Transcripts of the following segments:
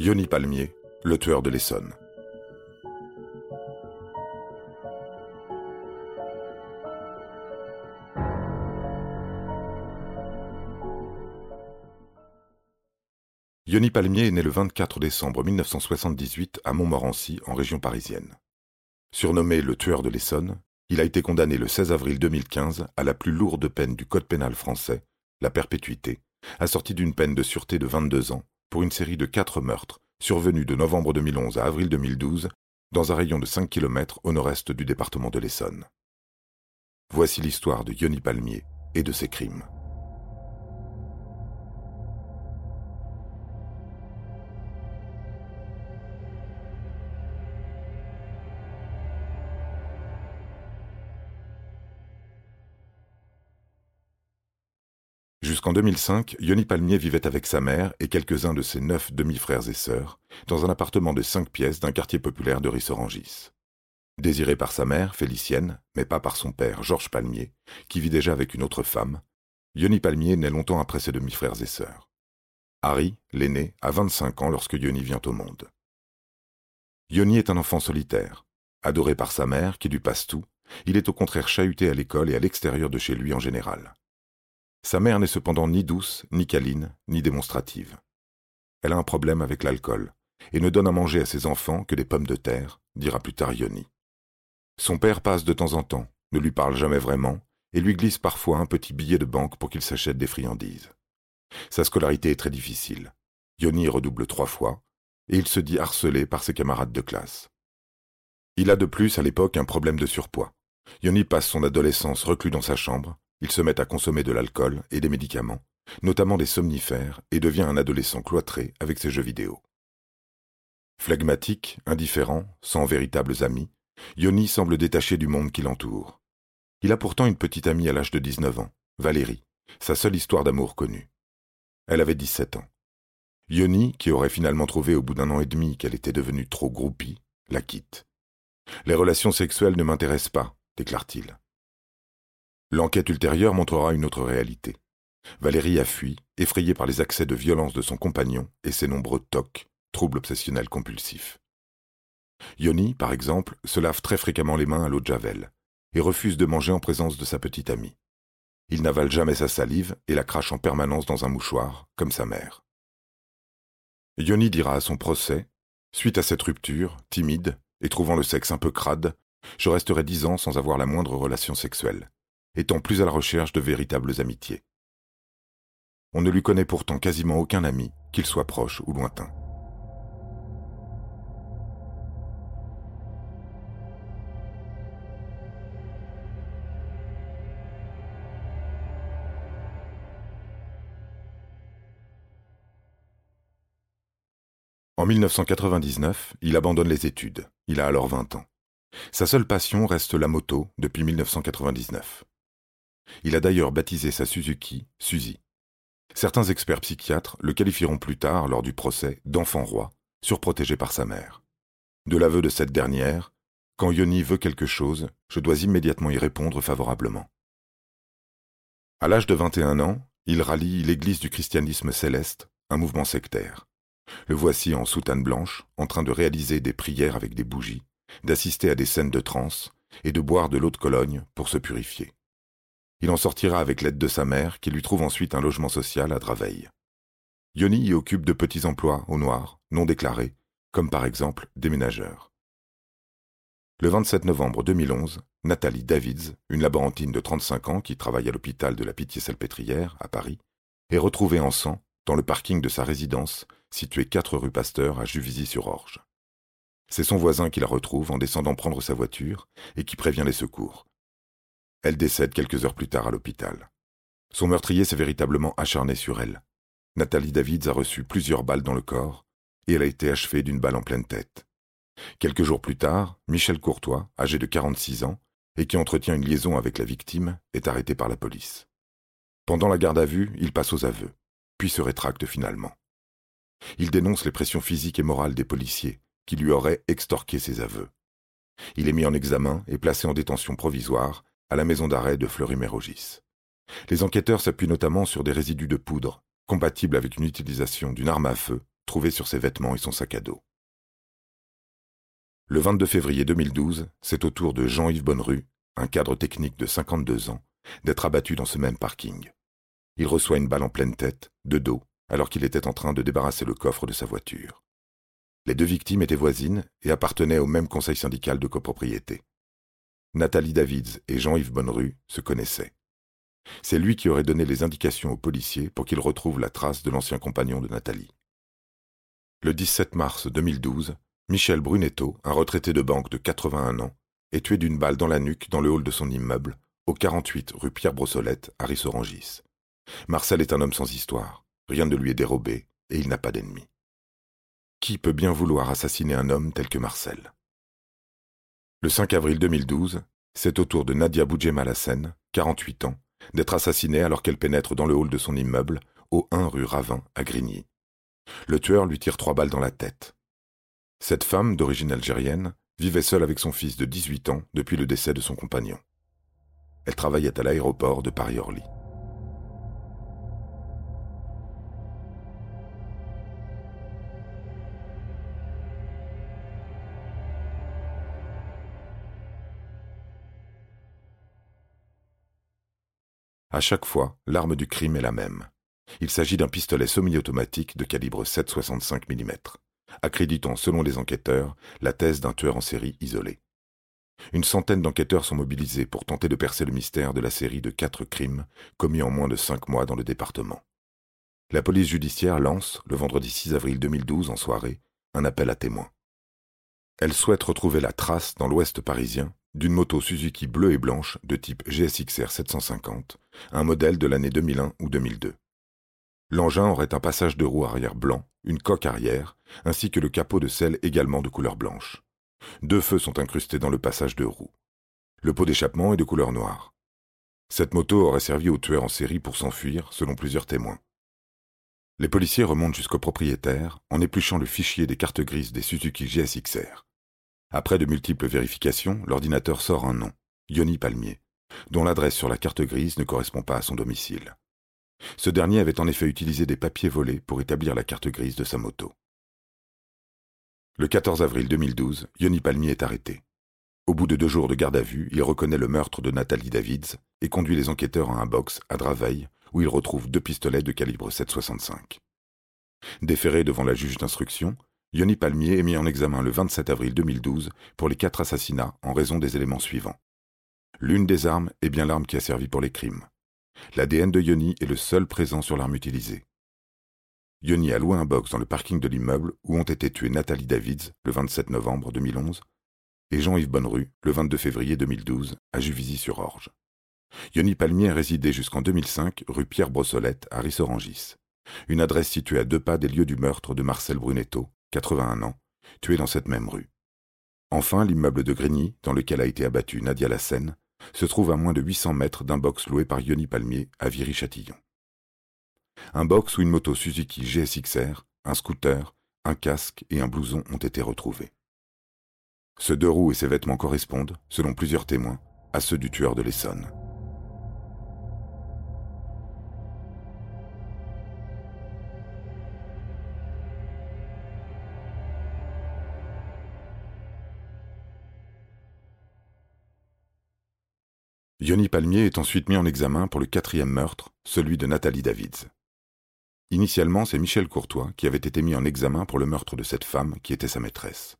Yoni Palmier, le tueur de l'Essonne. Yoni Palmier est né le 24 décembre 1978 à Montmorency, en région parisienne. Surnommé le tueur de l'Essonne, il a été condamné le 16 avril 2015 à la plus lourde peine du Code pénal français, la perpétuité, assortie d'une peine de sûreté de 22 ans pour une série de quatre meurtres survenus de novembre 2011 à avril 2012 dans un rayon de 5 km au nord-est du département de l'Essonne. Voici l'histoire de Yoni Palmier et de ses crimes. Jusqu'en 2005, Yoni Palmier vivait avec sa mère et quelques-uns de ses neuf demi-frères et sœurs dans un appartement de cinq pièces d'un quartier populaire de Rissorangis. Désiré par sa mère, Félicienne, mais pas par son père, Georges Palmier, qui vit déjà avec une autre femme, Yoni Palmier naît longtemps après ses demi-frères et sœurs. Harry, l'aîné, a 25 ans lorsque Yoni vient au monde. Yoni est un enfant solitaire. Adoré par sa mère, qui lui passe tout, il est au contraire chahuté à l'école et à l'extérieur de chez lui en général. Sa mère n'est cependant ni douce, ni câline, ni démonstrative. Elle a un problème avec l'alcool, et ne donne à manger à ses enfants que des pommes de terre, dira plus tard Yoni. Son père passe de temps en temps, ne lui parle jamais vraiment, et lui glisse parfois un petit billet de banque pour qu'il s'achète des friandises. Sa scolarité est très difficile. Yoni redouble trois fois, et il se dit harcelé par ses camarades de classe. Il a de plus à l'époque un problème de surpoids. Yoni passe son adolescence reclus dans sa chambre, il se met à consommer de l'alcool et des médicaments, notamment des somnifères, et devient un adolescent cloîtré avec ses jeux vidéo. Flegmatique, indifférent, sans véritables amis, Yoni semble détaché du monde qui l'entoure. Il a pourtant une petite amie à l'âge de 19 ans, Valérie, sa seule histoire d'amour connue. Elle avait 17 ans. Yoni, qui aurait finalement trouvé au bout d'un an et demi qu'elle était devenue trop groupie, la quitte. Les relations sexuelles ne m'intéressent pas, déclare-t-il. L'enquête ultérieure montrera une autre réalité. Valérie a fui, effrayée par les accès de violence de son compagnon et ses nombreux TOC, troubles obsessionnels compulsifs. Yoni, par exemple, se lave très fréquemment les mains à l'eau de Javel et refuse de manger en présence de sa petite amie. Il n'avale jamais sa salive et la crache en permanence dans un mouchoir, comme sa mère. Yoni dira à son procès Suite à cette rupture, timide et trouvant le sexe un peu crade, je resterai dix ans sans avoir la moindre relation sexuelle étant plus à la recherche de véritables amitiés. On ne lui connaît pourtant quasiment aucun ami, qu'il soit proche ou lointain. En 1999, il abandonne les études. Il a alors 20 ans. Sa seule passion reste la moto depuis 1999. Il a d'ailleurs baptisé sa Suzuki Suzy. Certains experts psychiatres le qualifieront plus tard, lors du procès, d'enfant roi, surprotégé par sa mère. De l'aveu de cette dernière, quand Yoni veut quelque chose, je dois immédiatement y répondre favorablement. À l'âge de 21 ans, il rallie l'Église du christianisme céleste, un mouvement sectaire. Le voici en soutane blanche, en train de réaliser des prières avec des bougies, d'assister à des scènes de transe et de boire de l'eau de Cologne pour se purifier. Il en sortira avec l'aide de sa mère, qui lui trouve ensuite un logement social à Draveil. Yoni y occupe de petits emplois au noir, non déclarés, comme par exemple déménageur. Le 27 novembre 2011, Nathalie Davids, une laborantine de 35 ans qui travaille à l'hôpital de la Pitié-Salpêtrière, à Paris, est retrouvée en sang dans le parking de sa résidence, située 4 rue Pasteur à Juvisy-sur-Orge. C'est son voisin qui la retrouve en descendant prendre sa voiture et qui prévient les secours. Elle décède quelques heures plus tard à l'hôpital. Son meurtrier s'est véritablement acharné sur elle. Nathalie Davids a reçu plusieurs balles dans le corps et elle a été achevée d'une balle en pleine tête. Quelques jours plus tard, Michel Courtois, âgé de 46 ans et qui entretient une liaison avec la victime, est arrêté par la police. Pendant la garde à vue, il passe aux aveux, puis se rétracte finalement. Il dénonce les pressions physiques et morales des policiers qui lui auraient extorqué ses aveux. Il est mis en examen et placé en détention provisoire à la maison d'arrêt de Fleury-Mérogis. Les enquêteurs s'appuient notamment sur des résidus de poudre, compatibles avec une utilisation d'une arme à feu, trouvées sur ses vêtements et son sac à dos. Le 22 février 2012, c'est au tour de Jean-Yves Bonnerue, un cadre technique de 52 ans, d'être abattu dans ce même parking. Il reçoit une balle en pleine tête, de dos, alors qu'il était en train de débarrasser le coffre de sa voiture. Les deux victimes étaient voisines et appartenaient au même conseil syndical de copropriété. Nathalie Davids et Jean-Yves Bonnerue se connaissaient. C'est lui qui aurait donné les indications aux policiers pour qu'ils retrouvent la trace de l'ancien compagnon de Nathalie. Le 17 mars 2012, Michel Brunetto, un retraité de banque de 81 ans, est tué d'une balle dans la nuque dans le hall de son immeuble, au 48 rue Pierre Brossolette, à Rissorangis. Marcel est un homme sans histoire, rien ne lui est dérobé, et il n'a pas d'ennemi. Qui peut bien vouloir assassiner un homme tel que Marcel? Le 5 avril 2012, c'est au tour de Nadia Boudjema 48 ans, d'être assassinée alors qu'elle pénètre dans le hall de son immeuble, au 1 rue Ravin, à Grigny. Le tueur lui tire trois balles dans la tête. Cette femme, d'origine algérienne, vivait seule avec son fils de 18 ans depuis le décès de son compagnon. Elle travaillait à l'aéroport de Paris-Orly. À chaque fois, l'arme du crime est la même. Il s'agit d'un pistolet semi-automatique de calibre 7,65 mm accréditant, selon les enquêteurs, la thèse d'un tueur en série isolé. Une centaine d'enquêteurs sont mobilisés pour tenter de percer le mystère de la série de quatre crimes commis en moins de cinq mois dans le département. La police judiciaire lance, le vendredi 6 avril 2012 en soirée, un appel à témoins. Elle souhaite retrouver la trace dans l'ouest parisien d'une moto Suzuki bleue et blanche de type GSXR 750, un modèle de l'année 2001 ou 2002. L'engin aurait un passage de roue arrière blanc, une coque arrière, ainsi que le capot de selle également de couleur blanche. Deux feux sont incrustés dans le passage de roue. Le pot d'échappement est de couleur noire. Cette moto aurait servi au tueur en série pour s'enfuir, selon plusieurs témoins. Les policiers remontent jusqu'au propriétaire en épluchant le fichier des cartes grises des Suzuki GSXR. Après de multiples vérifications, l'ordinateur sort un nom, Yoni Palmier, dont l'adresse sur la carte grise ne correspond pas à son domicile. Ce dernier avait en effet utilisé des papiers volés pour établir la carte grise de sa moto. Le 14 avril 2012, Yoni Palmier est arrêté. Au bout de deux jours de garde à vue, il reconnaît le meurtre de Nathalie Davids et conduit les enquêteurs à un box à Draveil où il retrouve deux pistolets de calibre 7,65. Déféré devant la juge d'instruction, Yoni Palmier est mis en examen le 27 avril 2012 pour les quatre assassinats en raison des éléments suivants. L'une des armes est bien l'arme qui a servi pour les crimes. L'ADN de Yoni est le seul présent sur l'arme utilisée. Yoni a loué un box dans le parking de l'immeuble où ont été tués Nathalie Davids le 27 novembre 2011 et Jean-Yves Bonnerue le 22 février 2012 à Juvisy-sur-Orge. Yoni Palmier résidait jusqu'en 2005 rue Pierre Brossolette à Rissorangis, une adresse située à deux pas des lieux du meurtre de Marcel Brunetto, 81 ans, tué dans cette même rue. Enfin, l'immeuble de Grigny, dans lequel a été abattue Nadia Lassène, se trouve à moins de 800 mètres d'un box loué par Yoni Palmier à Viry-Châtillon un box ou une moto Suzuki GSXR, un scooter, un casque et un blouson ont été retrouvés. Ce deux roues et ses vêtements correspondent, selon plusieurs témoins, à ceux du tueur de l'Essonne. Yoni Palmier est ensuite mis en examen pour le quatrième meurtre, celui de Nathalie Davids. Initialement, c'est Michel Courtois qui avait été mis en examen pour le meurtre de cette femme qui était sa maîtresse.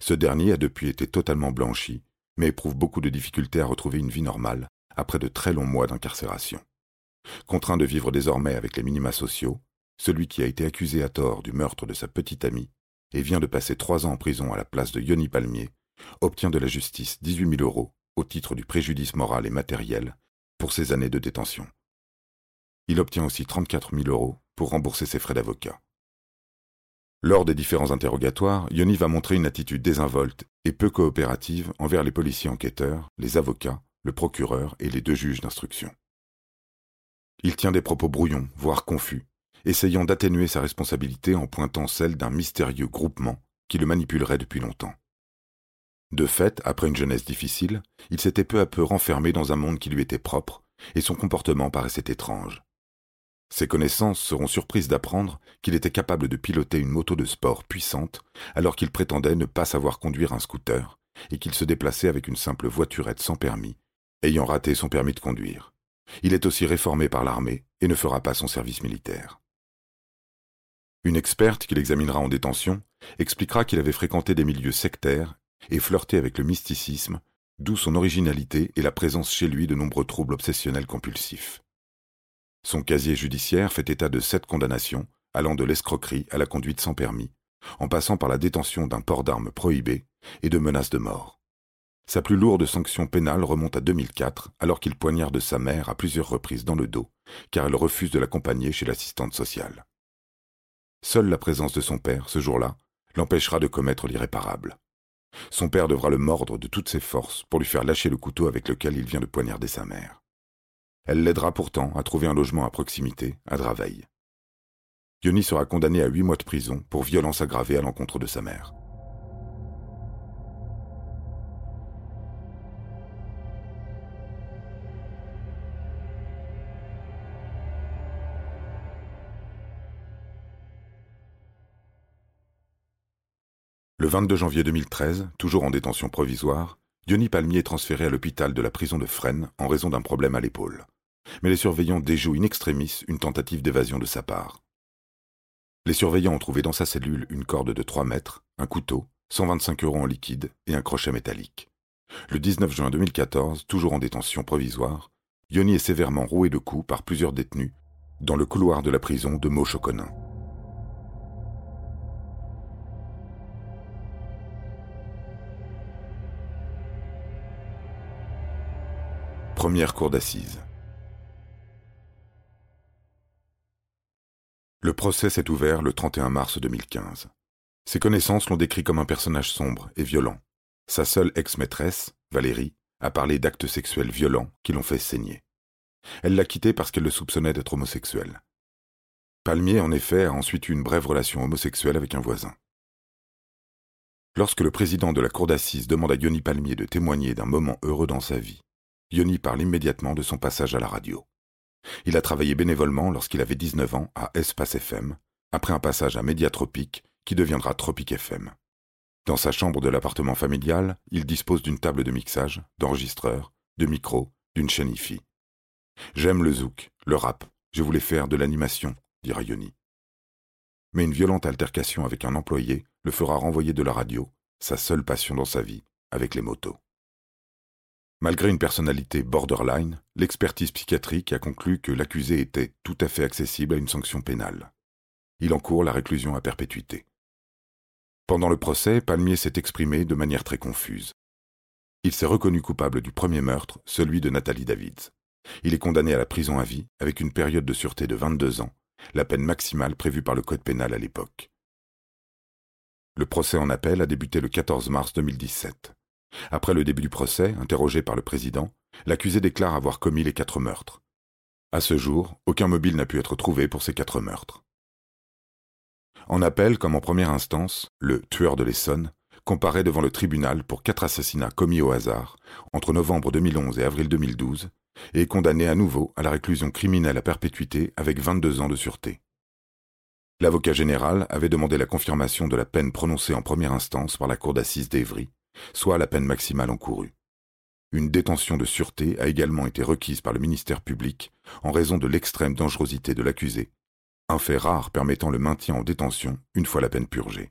Ce dernier a depuis été totalement blanchi, mais éprouve beaucoup de difficultés à retrouver une vie normale après de très longs mois d'incarcération. Contraint de vivre désormais avec les minima sociaux, celui qui a été accusé à tort du meurtre de sa petite amie et vient de passer trois ans en prison à la place de Yoni Palmier, obtient de la justice 18 000 euros au titre du préjudice moral et matériel pour ses années de détention. Il obtient aussi 34 000 euros pour rembourser ses frais d'avocat. Lors des différents interrogatoires, Yoni va montrer une attitude désinvolte et peu coopérative envers les policiers enquêteurs, les avocats, le procureur et les deux juges d'instruction. Il tient des propos brouillons, voire confus, essayant d'atténuer sa responsabilité en pointant celle d'un mystérieux groupement qui le manipulerait depuis longtemps. De fait, après une jeunesse difficile, il s'était peu à peu renfermé dans un monde qui lui était propre, et son comportement paraissait étrange. Ses connaissances seront surprises d'apprendre qu'il était capable de piloter une moto de sport puissante alors qu'il prétendait ne pas savoir conduire un scooter et qu'il se déplaçait avec une simple voiturette sans permis, ayant raté son permis de conduire. Il est aussi réformé par l'armée et ne fera pas son service militaire. Une experte qui l'examinera en détention expliquera qu'il avait fréquenté des milieux sectaires et flirté avec le mysticisme, d'où son originalité et la présence chez lui de nombreux troubles obsessionnels compulsifs. Son casier judiciaire fait état de sept condamnations, allant de l'escroquerie à la conduite sans permis, en passant par la détention d'un port d'armes prohibé et de menaces de mort. Sa plus lourde sanction pénale remonte à 2004, alors qu'il poignarde sa mère à plusieurs reprises dans le dos, car elle refuse de l'accompagner chez l'assistante sociale. Seule la présence de son père, ce jour-là, l'empêchera de commettre l'irréparable. Son père devra le mordre de toutes ses forces pour lui faire lâcher le couteau avec lequel il vient de poignarder sa mère. Elle l'aidera pourtant à trouver un logement à proximité, à Draveil. Yoni sera condamné à huit mois de prison pour violence aggravée à l'encontre de sa mère. Le 22 janvier 2013, toujours en détention provisoire, Yoni Palmier est transféré à l'hôpital de la prison de Fresnes en raison d'un problème à l'épaule. Mais les surveillants déjouent in extremis une tentative d'évasion de sa part. Les surveillants ont trouvé dans sa cellule une corde de 3 mètres, un couteau, 125 euros en liquide et un crochet métallique. Le 19 juin 2014, toujours en détention provisoire, Yoni est sévèrement roué de coups par plusieurs détenus dans le couloir de la prison de Mauchoconin. Première cour d'assises. Le procès s'est ouvert le 31 mars 2015. Ses connaissances l'ont décrit comme un personnage sombre et violent. Sa seule ex-maîtresse, Valérie, a parlé d'actes sexuels violents qui l'ont fait saigner. Elle l'a quitté parce qu'elle le soupçonnait d'être homosexuel. Palmier, en effet, a ensuite eu une brève relation homosexuelle avec un voisin. Lorsque le président de la cour d'assises demande à Yoni Palmier de témoigner d'un moment heureux dans sa vie, Yoni parle immédiatement de son passage à la radio. Il a travaillé bénévolement lorsqu'il avait 19 ans à Espace FM, après un passage à Médiatropique qui deviendra Tropique FM. Dans sa chambre de l'appartement familial, il dispose d'une table de mixage, d'enregistreur, de micro, d'une chaîne IFI. J'aime le zouk, le rap, je voulais faire de l'animation, dira Yoni. Mais une violente altercation avec un employé le fera renvoyer de la radio, sa seule passion dans sa vie, avec les motos. Malgré une personnalité borderline, l'expertise psychiatrique a conclu que l'accusé était tout à fait accessible à une sanction pénale. Il encourt la réclusion à perpétuité. Pendant le procès, Palmier s'est exprimé de manière très confuse. Il s'est reconnu coupable du premier meurtre, celui de Nathalie Davids. Il est condamné à la prison à vie, avec une période de sûreté de 22 ans, la peine maximale prévue par le Code pénal à l'époque. Le procès en appel a débuté le 14 mars 2017. Après le début du procès, interrogé par le président, l'accusé déclare avoir commis les quatre meurtres. À ce jour, aucun mobile n'a pu être trouvé pour ces quatre meurtres. En appel, comme en première instance, le tueur de l'Essonne comparaît devant le tribunal pour quatre assassinats commis au hasard entre novembre 2011 et avril 2012 et est condamné à nouveau à la réclusion criminelle à perpétuité avec 22 ans de sûreté. L'avocat général avait demandé la confirmation de la peine prononcée en première instance par la cour d'assises d'Evry soit la peine maximale encourue. Une détention de sûreté a également été requise par le ministère public en raison de l'extrême dangerosité de l'accusé, un fait rare permettant le maintien en détention une fois la peine purgée.